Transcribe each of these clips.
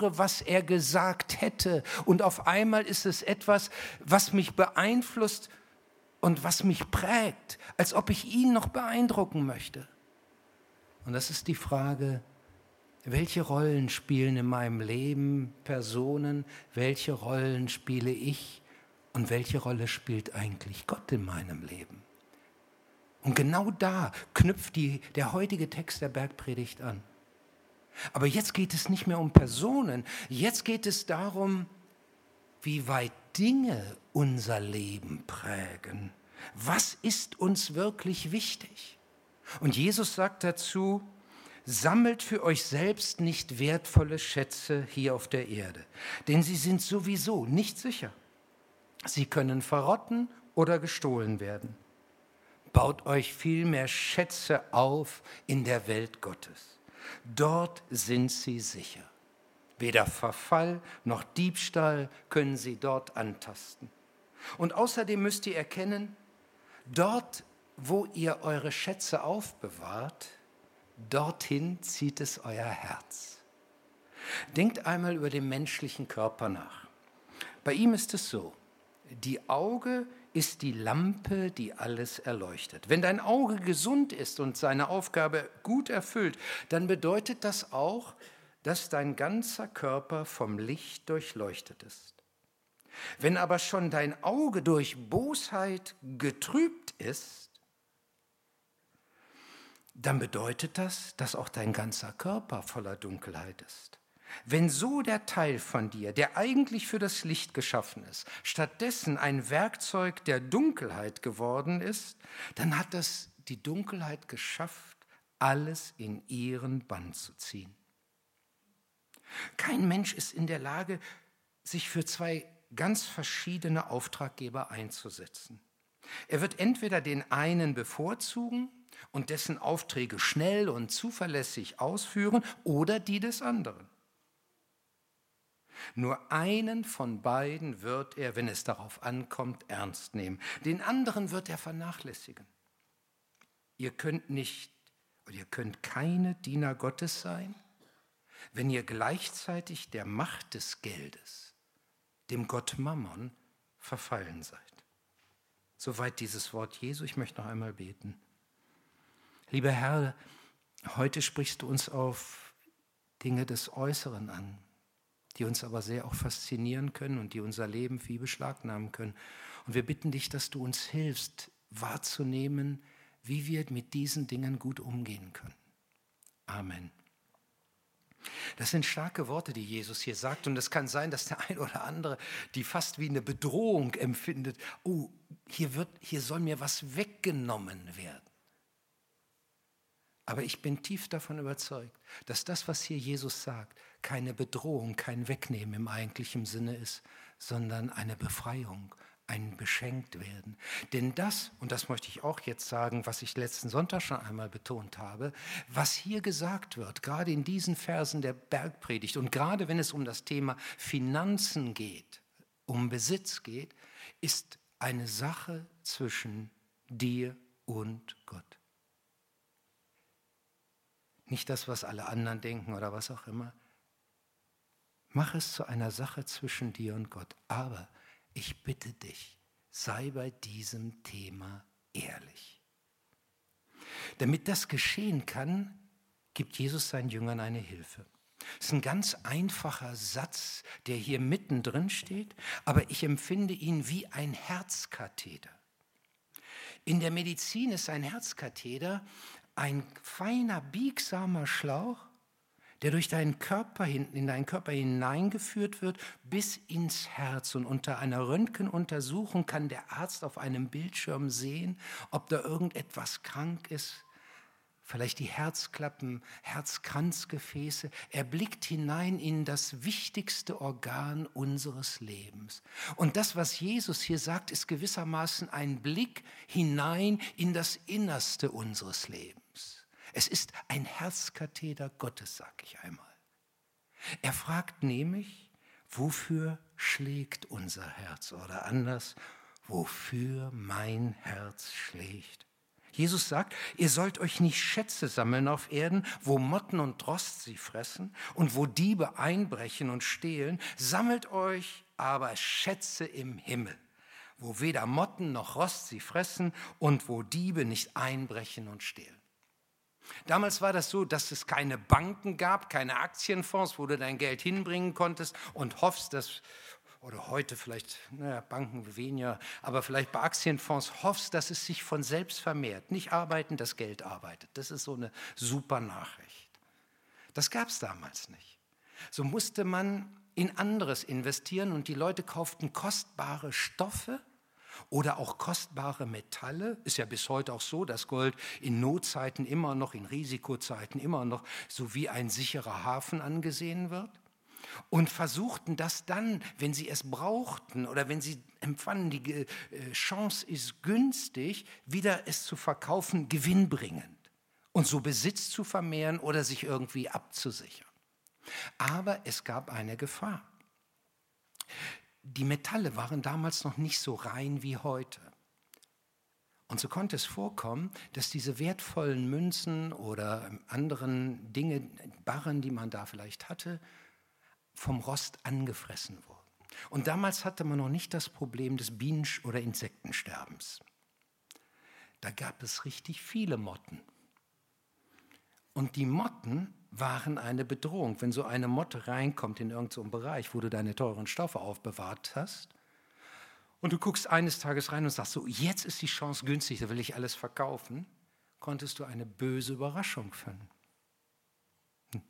höre, was er gesagt hätte. Und auf einmal ist es etwas, was mich beeinflusst und was mich prägt, als ob ich ihn noch beeindrucken möchte. Und das ist die Frage, welche Rollen spielen in meinem Leben Personen, welche Rollen spiele ich und welche Rolle spielt eigentlich Gott in meinem Leben? Und genau da knüpft die, der heutige Text der Bergpredigt an. Aber jetzt geht es nicht mehr um Personen, jetzt geht es darum, wie weit Dinge unser Leben prägen. Was ist uns wirklich wichtig? Und Jesus sagt dazu, sammelt für euch selbst nicht wertvolle Schätze hier auf der Erde, denn sie sind sowieso nicht sicher. Sie können verrotten oder gestohlen werden baut euch vielmehr Schätze auf in der Welt Gottes. Dort sind sie sicher. Weder Verfall noch Diebstahl können sie dort antasten. Und außerdem müsst ihr erkennen, dort, wo ihr eure Schätze aufbewahrt, dorthin zieht es euer Herz. Denkt einmal über den menschlichen Körper nach. Bei ihm ist es so, die Auge ist die Lampe, die alles erleuchtet. Wenn dein Auge gesund ist und seine Aufgabe gut erfüllt, dann bedeutet das auch, dass dein ganzer Körper vom Licht durchleuchtet ist. Wenn aber schon dein Auge durch Bosheit getrübt ist, dann bedeutet das, dass auch dein ganzer Körper voller Dunkelheit ist. Wenn so der Teil von dir, der eigentlich für das Licht geschaffen ist, stattdessen ein Werkzeug der Dunkelheit geworden ist, dann hat das die Dunkelheit geschafft, alles in ihren Bann zu ziehen. Kein Mensch ist in der Lage, sich für zwei ganz verschiedene Auftraggeber einzusetzen. Er wird entweder den einen bevorzugen und dessen Aufträge schnell und zuverlässig ausführen oder die des anderen. Nur einen von beiden wird er, wenn es darauf ankommt, ernst nehmen. Den anderen wird er vernachlässigen. Ihr könnt nicht oder ihr könnt keine Diener Gottes sein, wenn ihr gleichzeitig der Macht des Geldes, dem Gott Mammon, verfallen seid. Soweit dieses Wort Jesu. Ich möchte noch einmal beten. Lieber Herr, heute sprichst du uns auf Dinge des Äußeren an die uns aber sehr auch faszinieren können und die unser Leben wie beschlagnahmen können. Und wir bitten dich, dass du uns hilfst, wahrzunehmen, wie wir mit diesen Dingen gut umgehen können. Amen. Das sind starke Worte, die Jesus hier sagt. Und es kann sein, dass der ein oder andere die fast wie eine Bedrohung empfindet. Oh, hier, wird, hier soll mir was weggenommen werden. Aber ich bin tief davon überzeugt, dass das, was hier Jesus sagt, keine Bedrohung, kein Wegnehmen im eigentlichen Sinne ist, sondern eine Befreiung, ein Beschenktwerden. Denn das, und das möchte ich auch jetzt sagen, was ich letzten Sonntag schon einmal betont habe, was hier gesagt wird, gerade in diesen Versen der Bergpredigt und gerade wenn es um das Thema Finanzen geht, um Besitz geht, ist eine Sache zwischen dir und Gott. Nicht das, was alle anderen denken oder was auch immer. Mach es zu einer Sache zwischen dir und Gott. Aber ich bitte dich, sei bei diesem Thema ehrlich. Damit das geschehen kann, gibt Jesus seinen Jüngern eine Hilfe. Das ist ein ganz einfacher Satz, der hier mittendrin steht, aber ich empfinde ihn wie ein Herzkatheter. In der Medizin ist ein Herzkatheter ein feiner, biegsamer Schlauch, der durch deinen Körper in deinen Körper hineingeführt wird bis ins Herz. Und unter einer Röntgenuntersuchung kann der Arzt auf einem Bildschirm sehen, ob da irgendetwas krank ist, vielleicht die Herzklappen, Herzkranzgefäße. Er blickt hinein in das wichtigste Organ unseres Lebens. Und das, was Jesus hier sagt, ist gewissermaßen ein Blick hinein in das Innerste unseres Lebens. Es ist ein Herzkatheter Gottes, sag ich einmal. Er fragt nämlich, wofür schlägt unser Herz oder anders, wofür mein Herz schlägt. Jesus sagt, ihr sollt euch nicht Schätze sammeln auf Erden, wo Motten und Rost sie fressen und wo Diebe einbrechen und stehlen. Sammelt euch aber Schätze im Himmel, wo weder Motten noch Rost sie fressen und wo Diebe nicht einbrechen und stehlen. Damals war das so, dass es keine Banken gab, keine Aktienfonds, wo du dein Geld hinbringen konntest und hoffst, dass oder heute vielleicht, naja, Banken weniger, aber vielleicht bei Aktienfonds hoffst, dass es sich von selbst vermehrt. Nicht arbeiten, das Geld arbeitet. Das ist so eine super Nachricht. Das gab es damals nicht. So musste man in anderes investieren und die Leute kauften kostbare Stoffe oder auch kostbare Metalle. Ist ja bis heute auch so, dass Gold in Notzeiten immer noch, in Risikozeiten immer noch so wie ein sicherer Hafen angesehen wird und versuchten das dann, wenn sie es brauchten oder wenn sie empfanden, die äh, Chance ist günstig, wieder es zu verkaufen, gewinnbringend und so Besitz zu vermehren oder sich irgendwie abzusichern. Aber es gab eine Gefahr. Die Metalle waren damals noch nicht so rein wie heute. Und so konnte es vorkommen, dass diese wertvollen Münzen oder anderen Dinge, Barren, die man da vielleicht hatte, vom Rost angefressen wurden. Und damals hatte man noch nicht das Problem des Bienen- oder Insektensterbens. Da gab es richtig viele Motten. Und die Motten waren eine Bedrohung. Wenn so eine Motte reinkommt in irgendeinen Bereich, wo du deine teuren Stoffe aufbewahrt hast, und du guckst eines Tages rein und sagst so, jetzt ist die Chance günstig, da will ich alles verkaufen, konntest du eine böse Überraschung finden.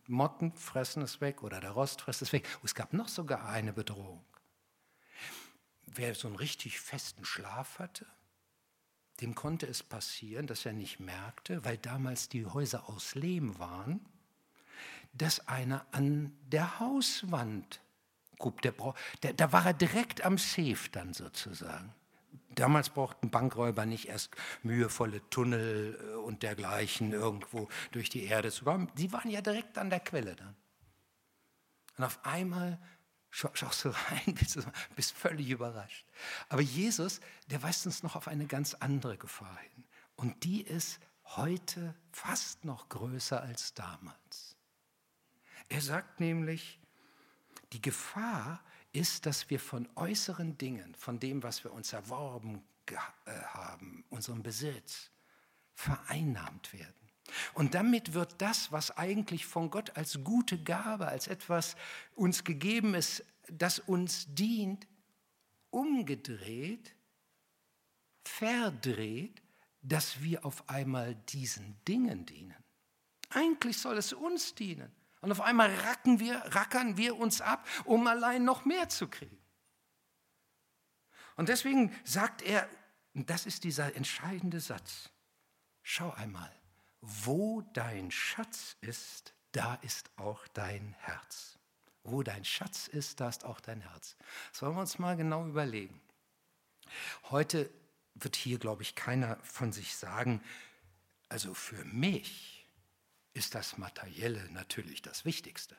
Motten fressen es weg oder der Rost frisst es weg. es gab noch sogar eine Bedrohung. Wer so einen richtig festen Schlaf hatte, dem konnte es passieren, dass er nicht merkte, weil damals die Häuser aus Lehm waren, dass einer an der Hauswand guckt. Der, der, da war er direkt am Safe dann sozusagen. Damals brauchten Bankräuber nicht erst mühevolle Tunnel äh, und dergleichen irgendwo durch die Erde zu kommen. Sie waren ja direkt an der Quelle dann. Und auf einmal schaust du rein, bist, bist völlig überrascht. Aber Jesus, der weist uns noch auf eine ganz andere Gefahr hin. Und die ist heute fast noch größer als damals. Er sagt nämlich, die Gefahr ist, dass wir von äußeren Dingen, von dem, was wir uns erworben äh, haben, unserem Besitz, vereinnahmt werden. Und damit wird das, was eigentlich von Gott als gute Gabe, als etwas uns gegeben ist, das uns dient, umgedreht, verdreht, dass wir auf einmal diesen Dingen dienen. Eigentlich soll es uns dienen. Und auf einmal racken wir, rackern wir uns ab, um allein noch mehr zu kriegen. Und deswegen sagt er, und das ist dieser entscheidende Satz, schau einmal, wo dein Schatz ist, da ist auch dein Herz. Wo dein Schatz ist, da ist auch dein Herz. Das wollen wir uns mal genau überlegen. Heute wird hier, glaube ich, keiner von sich sagen, also für mich ist das Materielle natürlich das Wichtigste.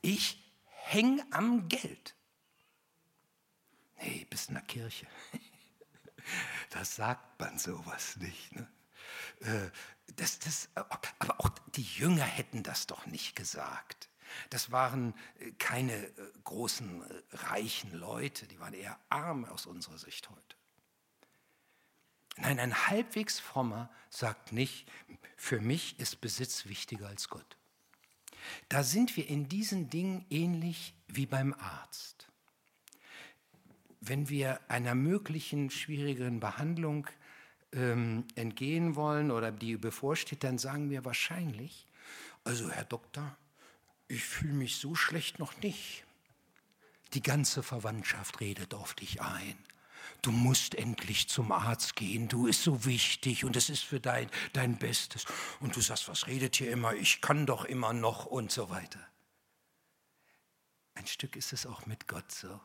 Ich hänge am Geld. Nee, bis in der Kirche. Das sagt man sowas nicht. Ne? Äh, das, das, aber auch die Jünger hätten das doch nicht gesagt. Das waren äh, keine äh, großen reichen Leute, die waren eher arm aus unserer Sicht heute. Nein, ein halbwegs frommer sagt nicht, für mich ist Besitz wichtiger als Gott. Da sind wir in diesen Dingen ähnlich wie beim Arzt. Wenn wir einer möglichen schwierigeren Behandlung ähm, entgehen wollen oder die bevorsteht, dann sagen wir wahrscheinlich, also Herr Doktor, ich fühle mich so schlecht noch nicht. Die ganze Verwandtschaft redet auf dich ein du musst endlich zum Arzt gehen, du ist so wichtig und es ist für dein, dein Bestes. Und du sagst, was redet hier immer, ich kann doch immer noch und so weiter. Ein Stück ist es auch mit Gott so,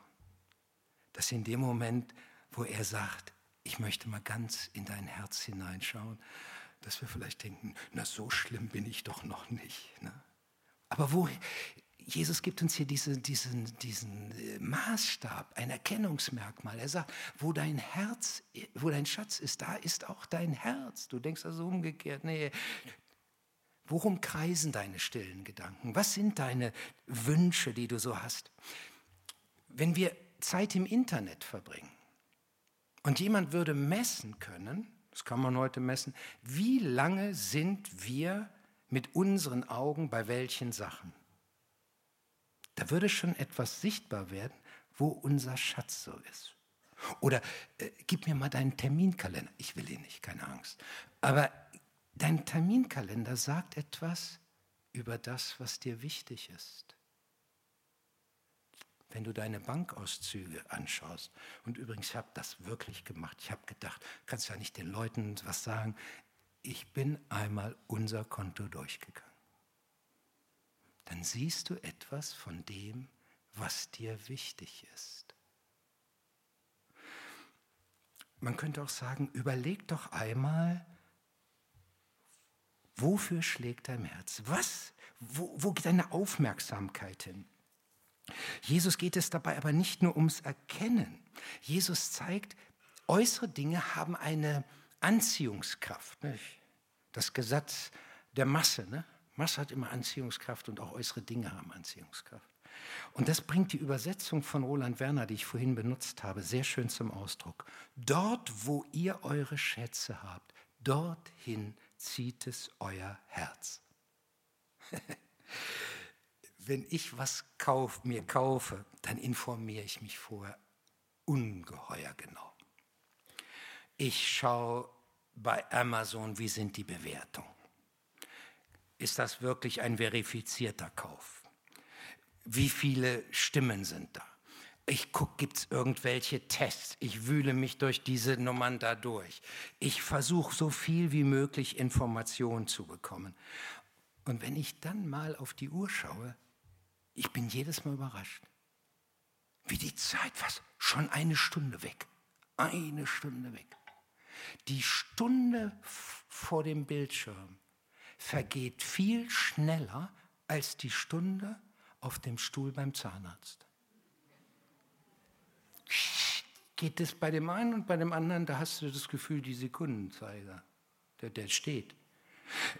dass in dem Moment, wo er sagt, ich möchte mal ganz in dein Herz hineinschauen, dass wir vielleicht denken, na so schlimm bin ich doch noch nicht. Ne? Aber wo Jesus gibt uns hier diese, diesen, diesen äh, Maßstab, ein Erkennungsmerkmal. Er sagt, wo dein Herz, wo dein Schatz ist, da ist auch dein Herz. Du denkst also umgekehrt, nee. Worum kreisen deine stillen Gedanken? Was sind deine Wünsche, die du so hast? Wenn wir Zeit im Internet verbringen und jemand würde messen können, das kann man heute messen, wie lange sind wir mit unseren Augen bei welchen Sachen? Da würde schon etwas sichtbar werden, wo unser Schatz so ist. Oder äh, gib mir mal deinen Terminkalender. Ich will ihn nicht, keine Angst. Aber dein Terminkalender sagt etwas über das, was dir wichtig ist. Wenn du deine Bankauszüge anschaust, und übrigens, ich habe das wirklich gemacht, ich habe gedacht, kannst ja nicht den Leuten was sagen, ich bin einmal unser Konto durchgegangen dann siehst du etwas von dem, was dir wichtig ist. Man könnte auch sagen, überleg doch einmal, wofür schlägt dein Herz? Was? Wo, wo geht deine Aufmerksamkeit hin? Jesus geht es dabei aber nicht nur ums Erkennen. Jesus zeigt, äußere Dinge haben eine Anziehungskraft. Nicht? Das Gesetz der Masse. Ne? Masse hat immer Anziehungskraft und auch äußere Dinge haben Anziehungskraft. Und das bringt die Übersetzung von Roland Werner, die ich vorhin benutzt habe, sehr schön zum Ausdruck. Dort, wo ihr eure Schätze habt, dorthin zieht es euer Herz. Wenn ich was kauf, mir kaufe, dann informiere ich mich vorher ungeheuer genau. Ich schaue bei Amazon, wie sind die Bewertungen ist das wirklich ein verifizierter Kauf? Wie viele Stimmen sind da? Ich gucke, gibt es irgendwelche Tests? Ich wühle mich durch diese Nummern da durch. Ich versuche so viel wie möglich Informationen zu bekommen. Und wenn ich dann mal auf die Uhr schaue, ich bin jedes Mal überrascht. Wie die Zeit, was? Schon eine Stunde weg. Eine Stunde weg. Die Stunde vor dem Bildschirm vergeht viel schneller als die Stunde auf dem Stuhl beim Zahnarzt. Geht es bei dem einen und bei dem anderen, da hast du das Gefühl, die Sekundenzeiger, der, der steht.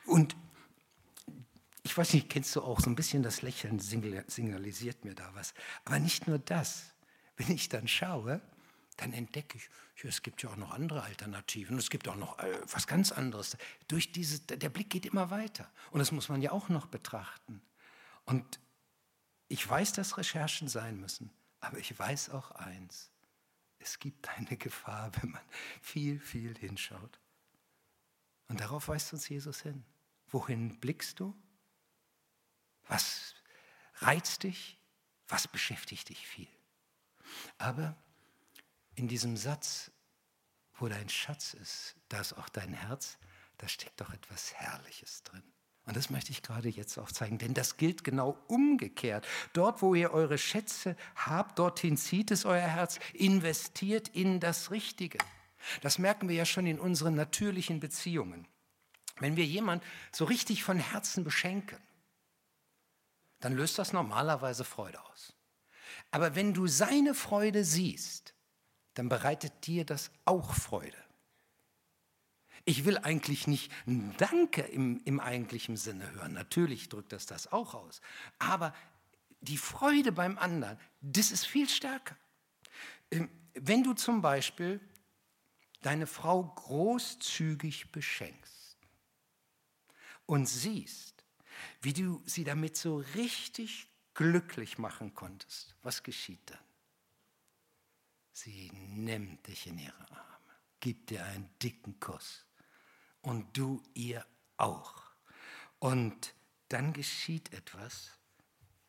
Und ich weiß nicht, kennst du auch so ein bisschen das Lächeln signalisiert mir da was. Aber nicht nur das. Wenn ich dann schaue, dann entdecke ich, es gibt ja auch noch andere Alternativen, es gibt auch noch äh, was ganz anderes. Durch diese, der Blick geht immer weiter und das muss man ja auch noch betrachten. Und ich weiß, dass Recherchen sein müssen, aber ich weiß auch eins, es gibt eine Gefahr, wenn man viel, viel hinschaut. Und darauf weist uns Jesus hin. Wohin blickst du? Was reizt dich? Was beschäftigt dich viel? Aber in diesem Satz, wo dein Schatz ist, da ist auch dein Herz, da steckt doch etwas Herrliches drin. Und das möchte ich gerade jetzt auch zeigen, denn das gilt genau umgekehrt. Dort, wo ihr eure Schätze habt, dorthin zieht es euer Herz, investiert in das Richtige. Das merken wir ja schon in unseren natürlichen Beziehungen. Wenn wir jemand so richtig von Herzen beschenken, dann löst das normalerweise Freude aus. Aber wenn du seine Freude siehst, dann bereitet dir das auch Freude. Ich will eigentlich nicht Danke im, im eigentlichen Sinne hören. Natürlich drückt das das auch aus. Aber die Freude beim anderen, das ist viel stärker. Ähm, wenn du zum Beispiel deine Frau großzügig beschenkst und siehst, wie du sie damit so richtig glücklich machen konntest, was geschieht dann? Sie nimmt dich in ihre Arme, gibt dir einen dicken Kuss und du ihr auch. Und dann geschieht etwas,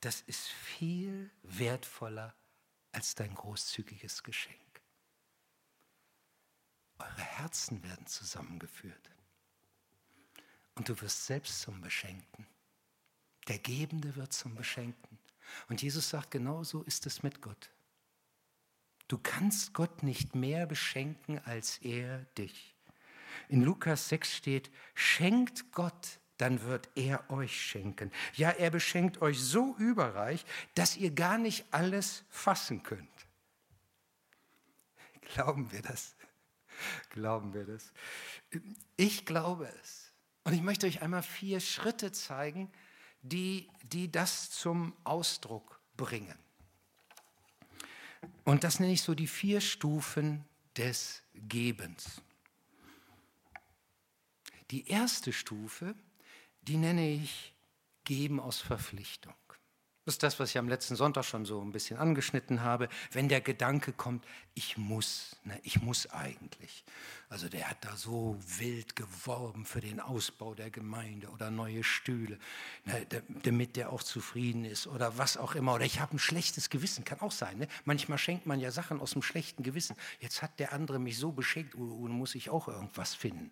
das ist viel wertvoller als dein großzügiges Geschenk. Eure Herzen werden zusammengeführt. Und du wirst selbst zum Beschenkten. Der Gebende wird zum Beschenkten. Und Jesus sagt, genau so ist es mit Gott. Du kannst Gott nicht mehr beschenken als er dich. In Lukas 6 steht, schenkt Gott dann wird er euch schenken. Ja, er beschenkt euch so überreich, dass ihr gar nicht alles fassen könnt. Glauben wir das? Glauben wir das? Ich glaube es. Und ich möchte euch einmal vier Schritte zeigen, die, die das zum Ausdruck bringen. Und das nenne ich so die vier Stufen des Gebens. Die erste Stufe, die nenne ich Geben aus Verpflichtung. Das ist das, was ich am letzten Sonntag schon so ein bisschen angeschnitten habe. Wenn der Gedanke kommt, ich muss, ne, ich muss eigentlich. Also der hat da so wild geworben für den Ausbau der Gemeinde oder neue Stühle, ne, damit der auch zufrieden ist oder was auch immer. Oder ich habe ein schlechtes Gewissen, kann auch sein. Ne? Manchmal schenkt man ja Sachen aus dem schlechten Gewissen. Jetzt hat der andere mich so beschenkt, und oh, oh, muss ich auch irgendwas finden.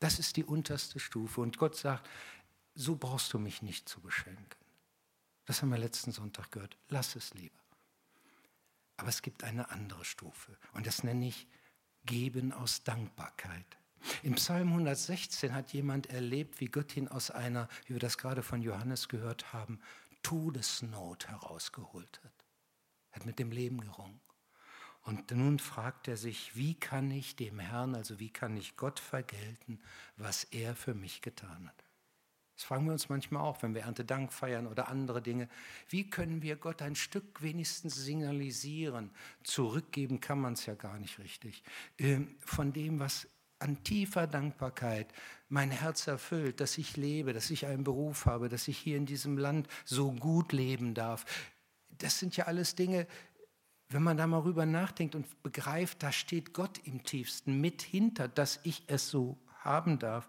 Das ist die unterste Stufe. Und Gott sagt, so brauchst du mich nicht zu beschenken. Das haben wir letzten Sonntag gehört. Lass es lieber. Aber es gibt eine andere Stufe. Und das nenne ich Geben aus Dankbarkeit. Im Psalm 116 hat jemand erlebt, wie Gott ihn aus einer, wie wir das gerade von Johannes gehört haben, Todesnot herausgeholt hat. Er hat mit dem Leben gerungen. Und nun fragt er sich, wie kann ich dem Herrn, also wie kann ich Gott vergelten, was er für mich getan hat. Das fragen wir uns manchmal auch, wenn wir Erntedank feiern oder andere Dinge. Wie können wir Gott ein Stück wenigstens signalisieren? Zurückgeben kann man es ja gar nicht richtig. Ähm, von dem, was an tiefer Dankbarkeit mein Herz erfüllt, dass ich lebe, dass ich einen Beruf habe, dass ich hier in diesem Land so gut leben darf. Das sind ja alles Dinge, wenn man da mal rüber nachdenkt und begreift, da steht Gott im tiefsten mit hinter, dass ich es so haben darf,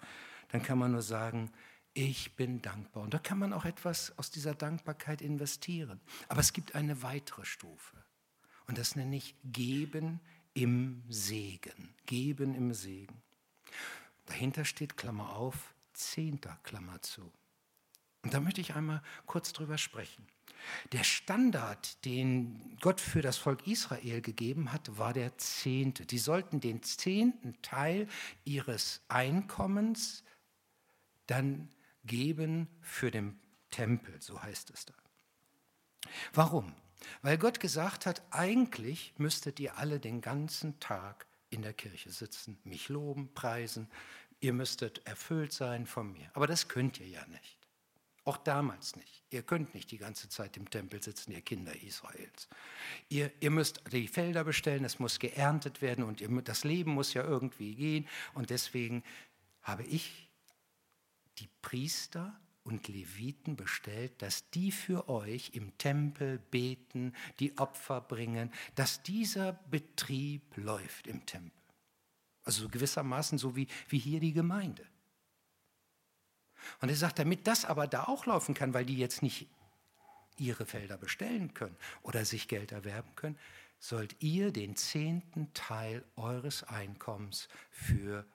dann kann man nur sagen, ich bin dankbar. Und da kann man auch etwas aus dieser Dankbarkeit investieren. Aber es gibt eine weitere Stufe. Und das nenne ich Geben im Segen. Geben im Segen. Dahinter steht, Klammer auf, Zehnter, Klammer zu. Und da möchte ich einmal kurz drüber sprechen. Der Standard, den Gott für das Volk Israel gegeben hat, war der Zehnte. Die sollten den zehnten Teil ihres Einkommens dann geben für den Tempel, so heißt es da. Warum? Weil Gott gesagt hat, eigentlich müsstet ihr alle den ganzen Tag in der Kirche sitzen, mich loben, preisen, ihr müsstet erfüllt sein von mir. Aber das könnt ihr ja nicht. Auch damals nicht. Ihr könnt nicht die ganze Zeit im Tempel sitzen, ihr Kinder Israels. Ihr, ihr müsst die Felder bestellen, es muss geerntet werden und ihr, das Leben muss ja irgendwie gehen. Und deswegen habe ich die Priester und Leviten bestellt, dass die für euch im Tempel beten, die Opfer bringen, dass dieser Betrieb läuft im Tempel. Also gewissermaßen so wie, wie hier die Gemeinde. Und er sagt, damit das aber da auch laufen kann, weil die jetzt nicht ihre Felder bestellen können oder sich Geld erwerben können, sollt ihr den zehnten Teil eures Einkommens für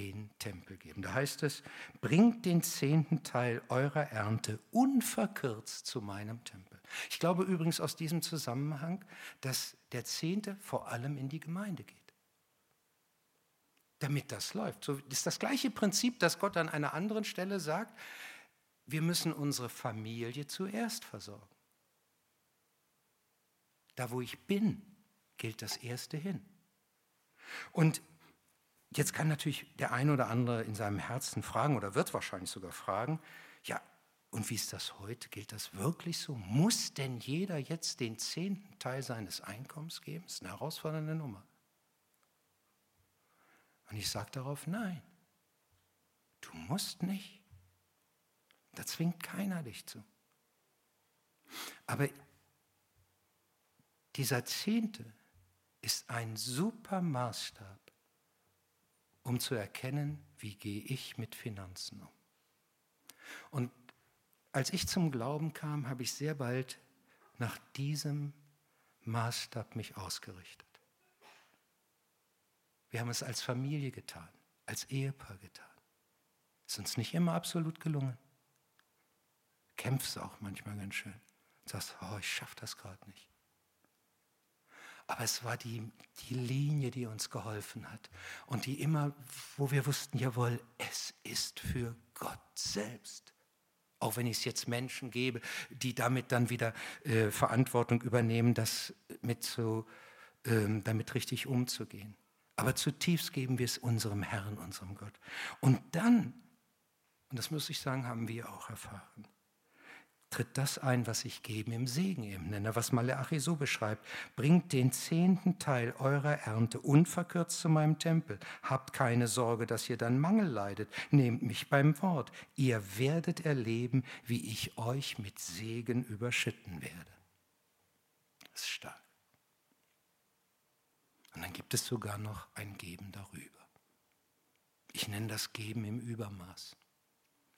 den Tempel geben. Da heißt es, bringt den zehnten Teil eurer Ernte unverkürzt zu meinem Tempel. Ich glaube übrigens aus diesem Zusammenhang, dass der Zehnte vor allem in die Gemeinde geht. Damit das läuft. So ist das gleiche Prinzip, das Gott an einer anderen Stelle sagt, wir müssen unsere Familie zuerst versorgen. Da, wo ich bin, gilt das Erste hin. Und Jetzt kann natürlich der eine oder andere in seinem Herzen fragen oder wird wahrscheinlich sogar fragen, ja, und wie ist das heute? Gilt das wirklich so? Muss denn jeder jetzt den zehnten Teil seines Einkommens geben? Das ist eine herausfordernde Nummer. Und ich sage darauf, nein, du musst nicht. Da zwingt keiner dich zu. Aber dieser Zehnte ist ein super Maßstab um zu erkennen, wie gehe ich mit Finanzen um. Und als ich zum Glauben kam, habe ich sehr bald nach diesem Maßstab mich ausgerichtet. Wir haben es als Familie getan, als Ehepaar getan. Ist uns nicht immer absolut gelungen. Kämpfst auch manchmal ganz schön. Sagst, oh, ich schaffe das gerade nicht. Aber es war die, die Linie, die uns geholfen hat. Und die immer, wo wir wussten, jawohl, es ist für Gott selbst. Auch wenn ich es jetzt Menschen gebe, die damit dann wieder äh, Verantwortung übernehmen, das mit so, ähm, damit richtig umzugehen. Aber zutiefst geben wir es unserem Herrn, unserem Gott. Und dann, und das muss ich sagen, haben wir auch erfahren, tritt das ein, was ich gebe, im Segen eben nenne, was Maleachi so beschreibt. Bringt den zehnten Teil eurer Ernte unverkürzt zu meinem Tempel. Habt keine Sorge, dass ihr dann Mangel leidet. Nehmt mich beim Wort. Ihr werdet erleben, wie ich euch mit Segen überschütten werde. Das ist stark. Und dann gibt es sogar noch ein Geben darüber. Ich nenne das Geben im Übermaß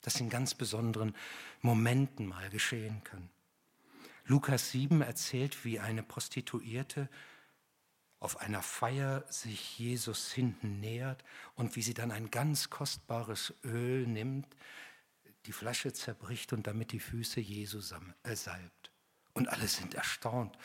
das in ganz besonderen Momenten mal geschehen kann. Lukas 7 erzählt, wie eine Prostituierte auf einer Feier sich Jesus hinten nähert und wie sie dann ein ganz kostbares Öl nimmt, die Flasche zerbricht und damit die Füße Jesu äh, salbt. Und alle sind erstaunt.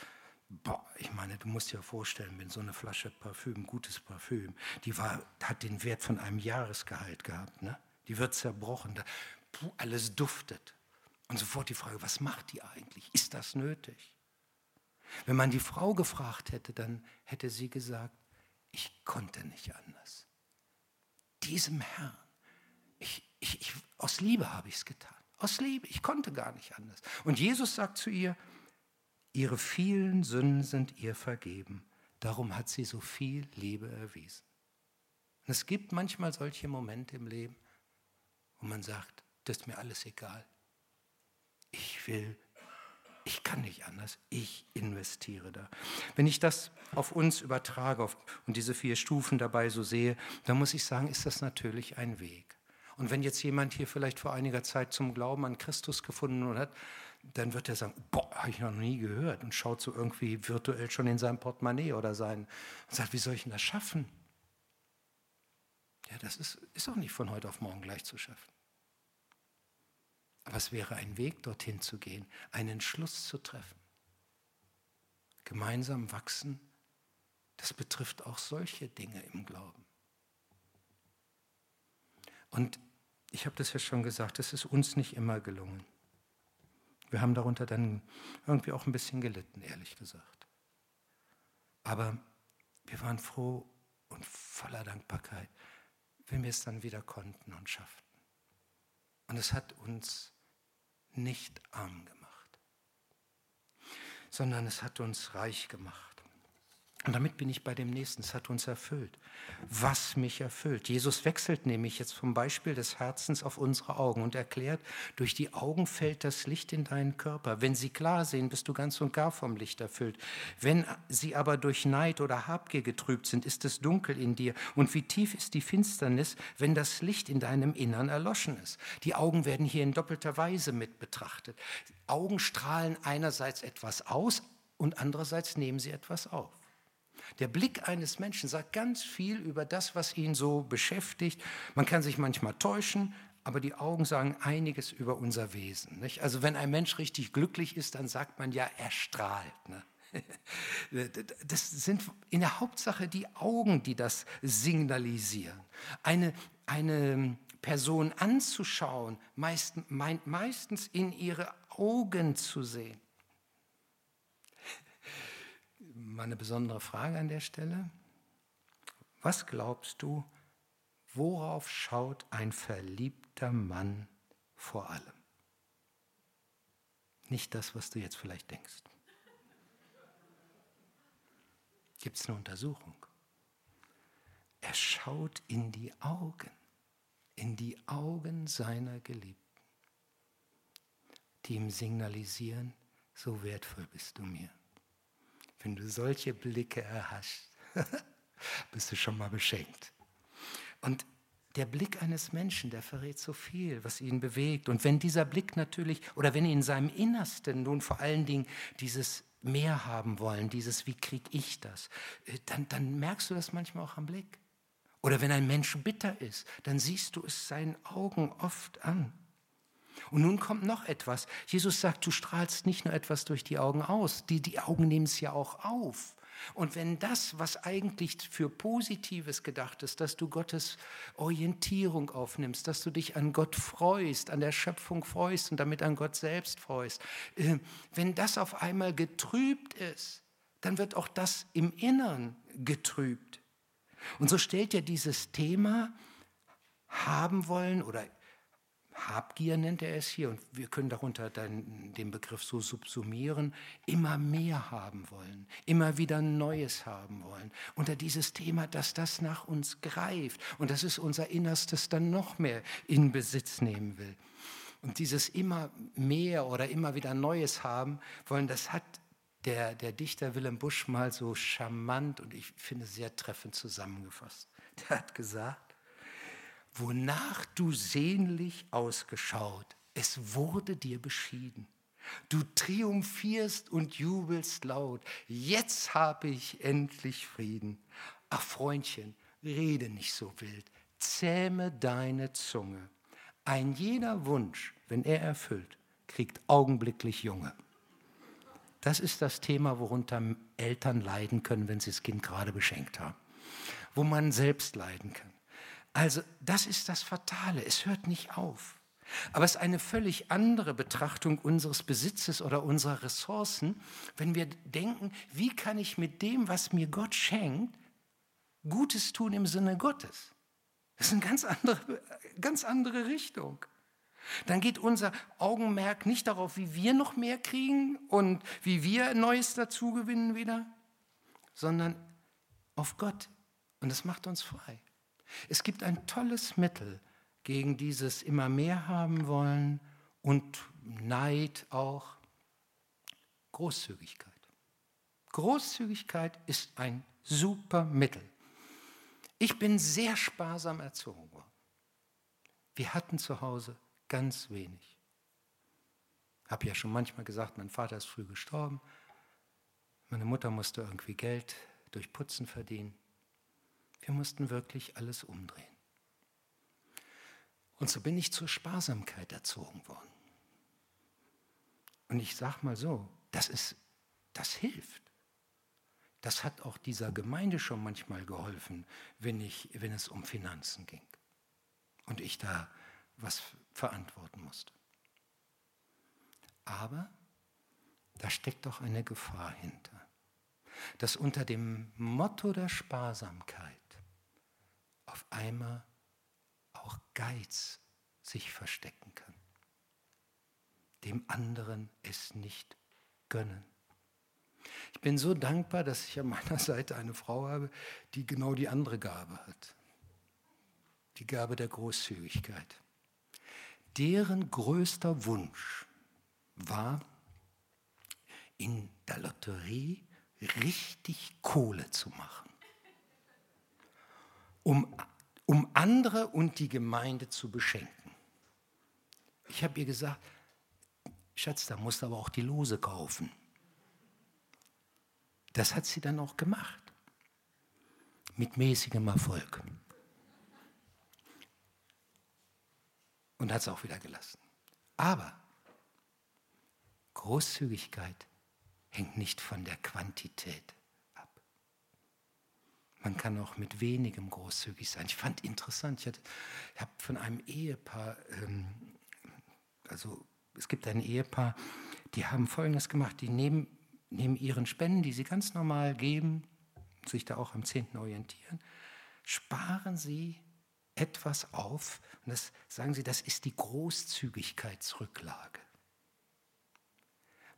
Boah, ich meine, du musst dir vorstellen, wenn so eine Flasche Parfüm, gutes Parfüm, die war, hat den Wert von einem Jahresgehalt gehabt. Ne? Die wird zerbrochen, da, puh, alles duftet. Und sofort die Frage, was macht die eigentlich? Ist das nötig? Wenn man die Frau gefragt hätte, dann hätte sie gesagt, ich konnte nicht anders. Diesem Herrn, ich, ich, ich, aus Liebe habe ich es getan. Aus Liebe, ich konnte gar nicht anders. Und Jesus sagt zu ihr, ihre vielen Sünden sind ihr vergeben. Darum hat sie so viel Liebe erwiesen. Und es gibt manchmal solche Momente im Leben, und man sagt, das ist mir alles egal. Ich will, ich kann nicht anders, ich investiere da. Wenn ich das auf uns übertrage und diese vier Stufen dabei so sehe, dann muss ich sagen, ist das natürlich ein Weg. Und wenn jetzt jemand hier vielleicht vor einiger Zeit zum Glauben an Christus gefunden hat, dann wird er sagen, boah, habe ich noch nie gehört und schaut so irgendwie virtuell schon in sein Portemonnaie oder sein und sagt, wie soll ich denn das schaffen? Ja, das ist, ist auch nicht von heute auf morgen gleich zu schaffen. Aber es wäre ein Weg, dorthin zu gehen, einen Entschluss zu treffen. Gemeinsam wachsen, das betrifft auch solche Dinge im Glauben. Und ich habe das ja schon gesagt, es ist uns nicht immer gelungen. Wir haben darunter dann irgendwie auch ein bisschen gelitten, ehrlich gesagt. Aber wir waren froh und voller Dankbarkeit, wenn wir es dann wieder konnten und schafften. Und es hat uns nicht arm gemacht, sondern es hat uns reich gemacht. Und damit bin ich bei dem nächsten. Es hat uns erfüllt. Was mich erfüllt. Jesus wechselt nämlich jetzt vom Beispiel des Herzens auf unsere Augen und erklärt, durch die Augen fällt das Licht in deinen Körper. Wenn sie klar sehen, bist du ganz und gar vom Licht erfüllt. Wenn sie aber durch Neid oder Habgier getrübt sind, ist es dunkel in dir. Und wie tief ist die Finsternis, wenn das Licht in deinem Innern erloschen ist? Die Augen werden hier in doppelter Weise mit betrachtet. Augen strahlen einerseits etwas aus und andererseits nehmen sie etwas auf. Der Blick eines Menschen sagt ganz viel über das, was ihn so beschäftigt. Man kann sich manchmal täuschen, aber die Augen sagen einiges über unser Wesen. Nicht? Also wenn ein Mensch richtig glücklich ist, dann sagt man ja, er strahlt. Ne? Das sind in der Hauptsache die Augen, die das signalisieren. Eine, eine Person anzuschauen, meist, meint meistens in ihre Augen zu sehen mal eine besondere Frage an der Stelle. Was glaubst du, worauf schaut ein verliebter Mann vor allem? Nicht das, was du jetzt vielleicht denkst. Gibt es eine Untersuchung? Er schaut in die Augen, in die Augen seiner Geliebten, die ihm signalisieren, so wertvoll bist du mir. Wenn du solche Blicke erhascht, bist du schon mal beschenkt. Und der Blick eines Menschen, der verrät so viel, was ihn bewegt. Und wenn dieser Blick natürlich, oder wenn in seinem Innersten nun vor allen Dingen dieses mehr haben wollen, dieses, wie kriege ich das, äh, dann, dann merkst du das manchmal auch am Blick. Oder wenn ein Mensch bitter ist, dann siehst du es seinen Augen oft an. Und nun kommt noch etwas. Jesus sagt, du strahlst nicht nur etwas durch die Augen aus, die, die Augen nehmen es ja auch auf. Und wenn das, was eigentlich für Positives gedacht ist, dass du Gottes Orientierung aufnimmst, dass du dich an Gott freust, an der Schöpfung freust und damit an Gott selbst freust, äh, wenn das auf einmal getrübt ist, dann wird auch das im Innern getrübt. Und so stellt ja dieses Thema haben wollen oder Habgier nennt er es hier und wir können darunter dann den Begriff so subsumieren, immer mehr haben wollen, immer wieder Neues haben wollen. Unter dieses Thema, dass das nach uns greift und dass es unser Innerstes dann noch mehr in Besitz nehmen will. Und dieses immer mehr oder immer wieder Neues haben wollen, das hat der, der Dichter Willem Busch mal so charmant und ich finde sehr treffend zusammengefasst. Der hat gesagt, wonach du sehnlich ausgeschaut, es wurde dir beschieden. Du triumphierst und jubelst laut, jetzt habe ich endlich Frieden. Ach Freundchen, rede nicht so wild, zähme deine Zunge. Ein jeder Wunsch, wenn er erfüllt, kriegt augenblicklich Junge. Das ist das Thema, worunter Eltern leiden können, wenn sie das Kind gerade beschenkt haben. Wo man selbst leiden kann. Also das ist das Fatale. Es hört nicht auf. Aber es ist eine völlig andere Betrachtung unseres Besitzes oder unserer Ressourcen, wenn wir denken, wie kann ich mit dem, was mir Gott schenkt, Gutes tun im Sinne Gottes. Das ist eine ganz andere, ganz andere Richtung. Dann geht unser Augenmerk nicht darauf, wie wir noch mehr kriegen und wie wir Neues dazugewinnen wieder, sondern auf Gott. Und das macht uns frei. Es gibt ein tolles Mittel gegen dieses immer mehr haben wollen und Neid auch. Großzügigkeit. Großzügigkeit ist ein super Mittel. Ich bin sehr sparsam erzogen worden. Wir hatten zu Hause ganz wenig. Ich habe ja schon manchmal gesagt, mein Vater ist früh gestorben. Meine Mutter musste irgendwie Geld durch Putzen verdienen. Wir mussten wirklich alles umdrehen. Und so bin ich zur Sparsamkeit erzogen worden. Und ich sage mal so, das, ist, das hilft. Das hat auch dieser Gemeinde schon manchmal geholfen, wenn, ich, wenn es um Finanzen ging und ich da was verantworten musste. Aber da steckt doch eine Gefahr hinter, dass unter dem Motto der Sparsamkeit auf einmal auch Geiz sich verstecken kann. Dem anderen es nicht gönnen. Ich bin so dankbar, dass ich an meiner Seite eine Frau habe, die genau die andere Gabe hat. Die Gabe der Großzügigkeit. Deren größter Wunsch war, in der Lotterie richtig Kohle zu machen um, um andere und die Gemeinde zu beschenken. Ich habe ihr gesagt, Schatz, da musst du aber auch die Lose kaufen. Das hat sie dann auch gemacht. Mit mäßigem Erfolg. Und hat es auch wieder gelassen. Aber Großzügigkeit hängt nicht von der Quantität man kann auch mit wenigem großzügig sein. Ich fand interessant, ich, ich habe von einem Ehepaar, ähm, also es gibt ein Ehepaar, die haben Folgendes gemacht, die nehmen, nehmen ihren Spenden, die sie ganz normal geben, sich da auch am 10. orientieren, sparen sie etwas auf und das sagen sie, das ist die Großzügigkeitsrücklage.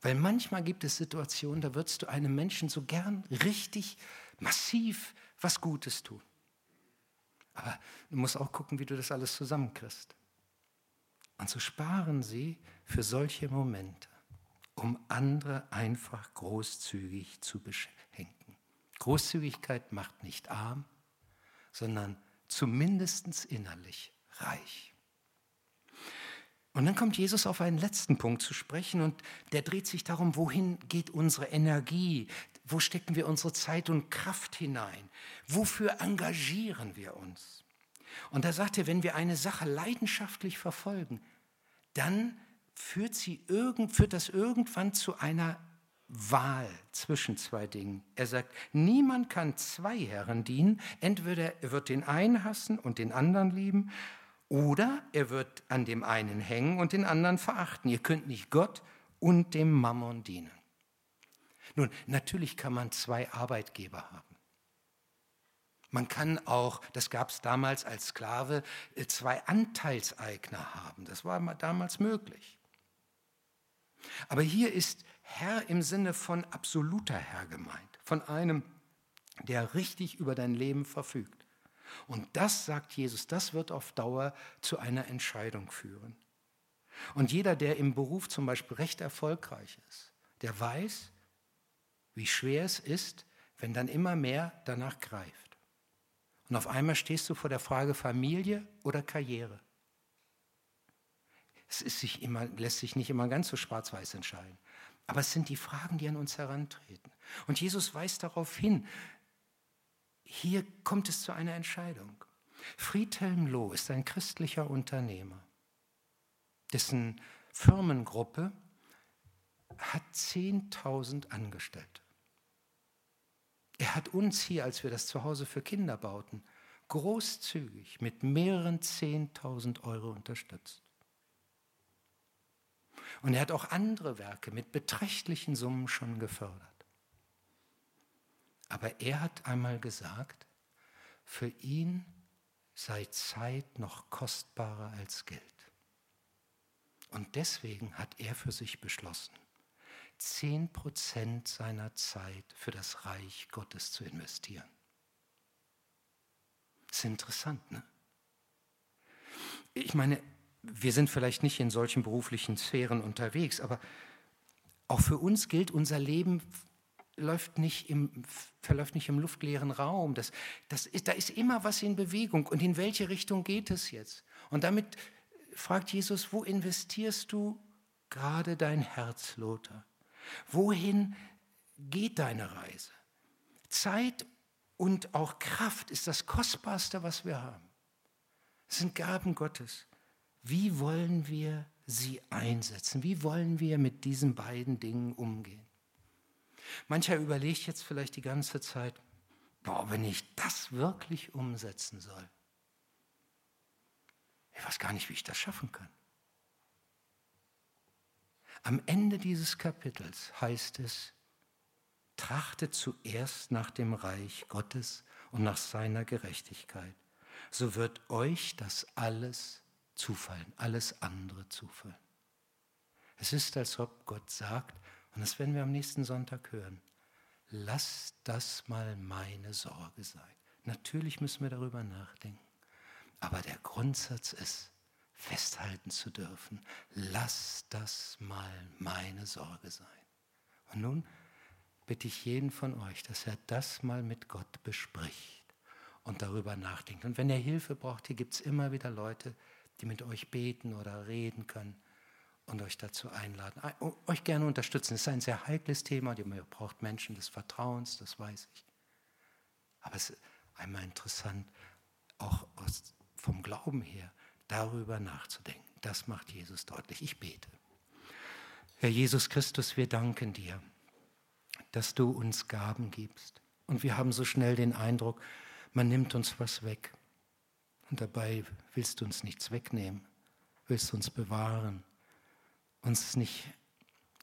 Weil manchmal gibt es Situationen, da würdest du einem Menschen so gern richtig massiv was Gutes tun. Aber du musst auch gucken, wie du das alles zusammenkriegst. Und so sparen sie für solche Momente, um andere einfach großzügig zu beschenken. Großzügigkeit macht nicht arm, sondern zumindest innerlich reich. Und dann kommt Jesus auf einen letzten Punkt zu sprechen und der dreht sich darum, wohin geht unsere Energie, wo stecken wir unsere Zeit und Kraft hinein, wofür engagieren wir uns. Und da sagt er, wenn wir eine Sache leidenschaftlich verfolgen, dann führt, sie irgend, führt das irgendwann zu einer Wahl zwischen zwei Dingen. Er sagt, niemand kann zwei Herren dienen. Entweder er wird den einen hassen und den anderen lieben, oder er wird an dem einen hängen und den anderen verachten. Ihr könnt nicht Gott und dem Mammon dienen. Nun, natürlich kann man zwei Arbeitgeber haben. Man kann auch, das gab es damals als Sklave, äh, zwei Anteilseigner haben. Das war damals möglich. Aber hier ist Herr im Sinne von absoluter Herr gemeint, von einem, der richtig über dein Leben verfügt. Und das, sagt Jesus, das wird auf Dauer zu einer Entscheidung führen. Und jeder, der im Beruf zum Beispiel recht erfolgreich ist, der weiß, wie schwer es ist, wenn dann immer mehr danach greift. Und auf einmal stehst du vor der Frage Familie oder Karriere. Es sich immer, lässt sich nicht immer ganz so schwarz-weiß entscheiden. Aber es sind die Fragen, die an uns herantreten. Und Jesus weist darauf hin, hier kommt es zu einer Entscheidung. Friedhelm Loh ist ein christlicher Unternehmer, dessen Firmengruppe hat 10.000 Angestellte. Er hat uns hier, als wir das Zuhause für Kinder bauten, großzügig mit mehreren 10.000 Euro unterstützt. Und er hat auch andere Werke mit beträchtlichen Summen schon gefördert. Aber er hat einmal gesagt, für ihn sei Zeit noch kostbarer als Geld. Und deswegen hat er für sich beschlossen, zehn Prozent seiner Zeit für das Reich Gottes zu investieren. Das ist interessant, ne? Ich meine, wir sind vielleicht nicht in solchen beruflichen Sphären unterwegs, aber auch für uns gilt, unser Leben läuft nicht im, verläuft nicht im luftleeren Raum. Das, das ist, da ist immer was in Bewegung. Und in welche Richtung geht es jetzt? Und damit fragt Jesus, wo investierst du gerade dein Herz, Lothar? Wohin geht deine Reise? Zeit und auch Kraft ist das Kostbarste, was wir haben. Es sind Gaben Gottes. Wie wollen wir sie einsetzen? Wie wollen wir mit diesen beiden Dingen umgehen? Mancher überlegt jetzt vielleicht die ganze Zeit, boah, wenn ich das wirklich umsetzen soll, ich weiß gar nicht, wie ich das schaffen kann. Am Ende dieses Kapitels heißt es, trachtet zuerst nach dem Reich Gottes und nach seiner Gerechtigkeit. So wird euch das alles zufallen, alles andere zufallen. Es ist, als ob Gott sagt, und das werden wir am nächsten Sonntag hören, lass das mal meine Sorge sein. Natürlich müssen wir darüber nachdenken, aber der Grundsatz ist, festhalten zu dürfen. Lass das mal meine Sorge sein. Und nun bitte ich jeden von euch, dass er das mal mit Gott bespricht und darüber nachdenkt. Und wenn er Hilfe braucht, hier gibt es immer wieder Leute, die mit euch beten oder reden können und euch dazu einladen, euch gerne unterstützen. Es ist ein sehr heikles Thema, ihr braucht Menschen des Vertrauens, das weiß ich. Aber es ist einmal interessant, auch vom Glauben her, darüber nachzudenken. Das macht Jesus deutlich. Ich bete. Herr Jesus Christus, wir danken dir, dass du uns Gaben gibst. Und wir haben so schnell den Eindruck, man nimmt uns was weg. Und dabei willst du uns nichts wegnehmen, willst uns bewahren, uns nicht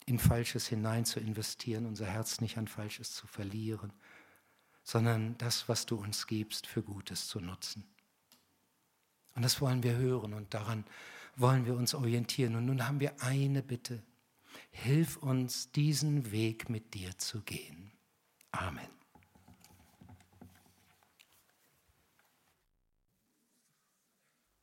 in Falsches hinein zu investieren, unser Herz nicht an Falsches zu verlieren, sondern das, was du uns gibst, für Gutes zu nutzen. Und das wollen wir hören und daran wollen wir uns orientieren. Und nun haben wir eine Bitte. Hilf uns, diesen Weg mit dir zu gehen. Amen.